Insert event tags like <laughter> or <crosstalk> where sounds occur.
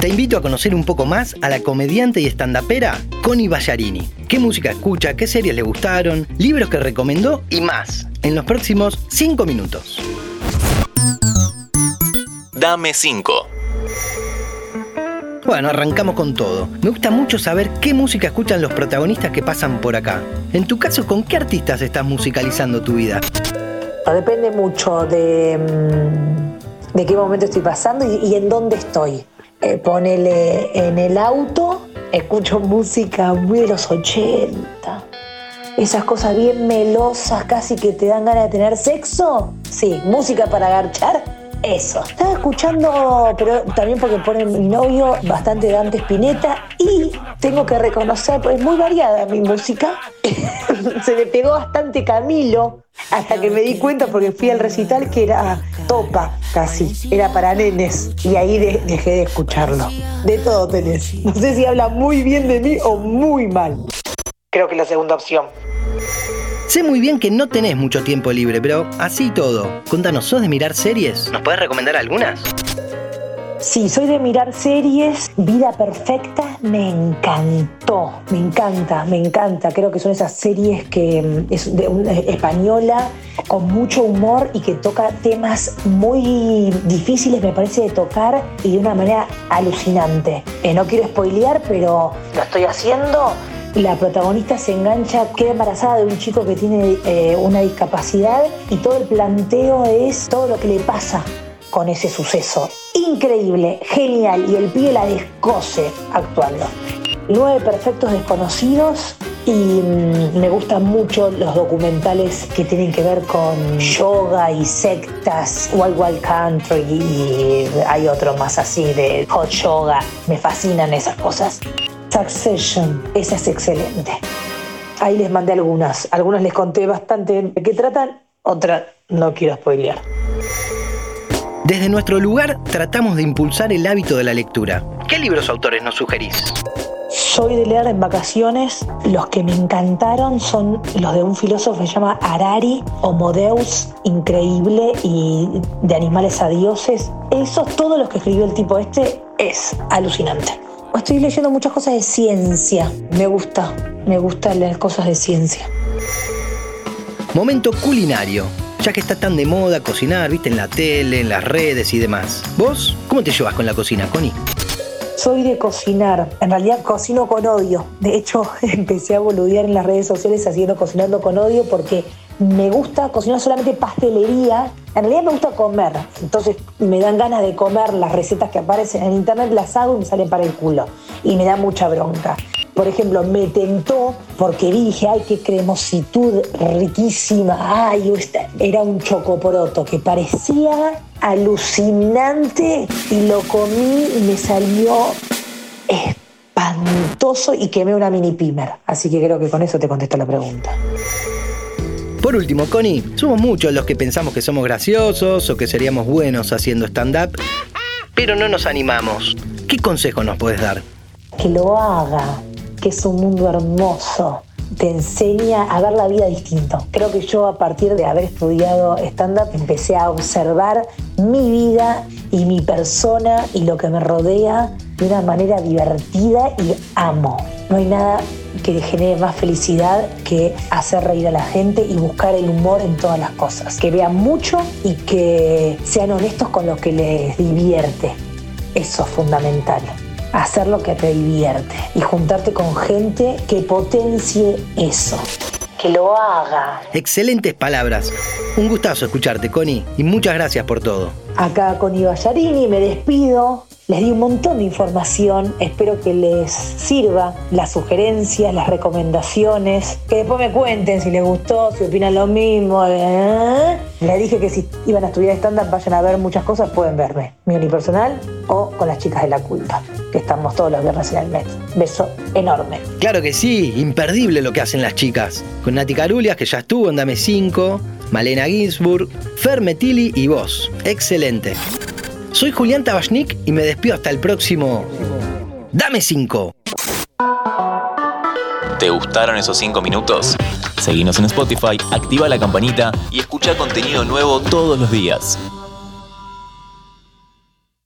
Te invito a conocer un poco más a la comediante y estandapera Connie Ballarini. ¿Qué música escucha? ¿Qué series le gustaron? ¿Libros que recomendó? Y más. En los próximos 5 minutos. Dame 5. Bueno, arrancamos con todo. Me gusta mucho saber qué música escuchan los protagonistas que pasan por acá. En tu caso, ¿con qué artistas estás musicalizando tu vida? Depende mucho de, mm, de qué momento estoy pasando y, en dónde estoy. Eh, ponele en el auto, escucho música muy de los 80. Esas cosas bien melosas, casi que te dan ganas de tener sexo. Sí, música para agarchar eso. Estaba escuchando, pero también porque pone mi novio bastante Dante Spinetta y tengo que reconocer, pues es muy variada mi música. <laughs> Se me pegó bastante Camilo hasta que me di cuenta porque fui al recital que era topa casi, era para nenes y ahí dejé de escucharlo. De todo tenés. No sé si habla muy bien de mí o muy mal. Creo que la segunda opción. Sé muy bien que no tenés mucho tiempo libre, pero así todo. Contanos, ¿sos de mirar series? ¿Nos puedes recomendar algunas? Sí, soy de mirar series. Vida Perfecta me encantó. Me encanta, me encanta. Creo que son esas series que mm, es de una española con mucho humor y que toca temas muy difíciles, me parece, de tocar y de una manera alucinante. Eh, no quiero spoilear, pero lo estoy haciendo la protagonista se engancha, queda embarazada de un chico que tiene eh, una discapacidad y todo el planteo es todo lo que le pasa con ese suceso. Increíble, genial, y el pie la descoce actuando. Nueve perfectos desconocidos y mm, me gustan mucho los documentales que tienen que ver con yoga y sectas, Wild Wild Country y hay otro más así de hot yoga. Me fascinan esas cosas. Succession, esa es excelente. Ahí les mandé algunas, algunas les conté bastante de qué tratan, otra no quiero spoilear. Desde nuestro lugar tratamos de impulsar el hábito de la lectura. ¿Qué libros autores nos sugerís? Soy de leer en vacaciones. Los que me encantaron son los de un filósofo que se llama Harari, Homodeus, increíble, y de animales a dioses. Esos, todos los que escribió el tipo este, es alucinante. Estoy leyendo muchas cosas de ciencia. Me gusta, me gusta leer cosas de ciencia. Momento culinario. Ya que está tan de moda cocinar, viste, en la tele, en las redes y demás. ¿Vos cómo te llevas con la cocina, Connie? Soy de cocinar, en realidad cocino con odio. De hecho, <laughs> empecé a boludear en las redes sociales haciendo cocinando con odio porque me gusta cocinar solamente pastelería. En realidad me gusta comer, entonces me dan ganas de comer las recetas que aparecen en internet, las hago y me salen para el culo. Y me da mucha bronca. Por ejemplo, me tentó porque dije, ay, qué cremositud riquísima. Ay, era un chocoporoto que parecía alucinante y lo comí y me salió espantoso y quemé una mini pimer. Así que creo que con eso te contesto la pregunta. Por último, Connie, somos muchos los que pensamos que somos graciosos o que seríamos buenos haciendo stand-up, pero no nos animamos. ¿Qué consejo nos puedes dar? Que lo haga, que es un mundo hermoso. Te enseña a ver la vida distinto. Creo que yo a partir de haber estudiado stand-up empecé a observar mi vida y mi persona y lo que me rodea de una manera divertida y amo. No hay nada que genere más felicidad que hacer reír a la gente y buscar el humor en todas las cosas. Que vean mucho y que sean honestos con lo que les divierte. Eso es fundamental. Hacer lo que te divierte y juntarte con gente que potencie eso. Que lo haga. Excelentes palabras. Un gustazo escucharte, Connie, y muchas gracias por todo. Acá Connie Ballarini, me despido. Les di un montón de información, espero que les sirva las sugerencias, las recomendaciones, que después me cuenten si les gustó, si opinan lo mismo. ¿eh? Les dije que si iban a estudiar estándar vayan a ver muchas cosas, pueden verme, mi unipersonal o con las chicas de la culpa, que estamos todos los viernes en el mes. Beso enorme. Claro que sí, imperdible lo que hacen las chicas. Con Nati Carulias, que ya estuvo en Dame 5, Malena Ginsburg, Fer Metili y vos. Excelente. Soy Julián Tabachnik y me despido hasta el próximo. Dame 5. ¿Te gustaron esos 5 minutos? Seguinos en Spotify, activa la campanita y escucha contenido nuevo todos los días.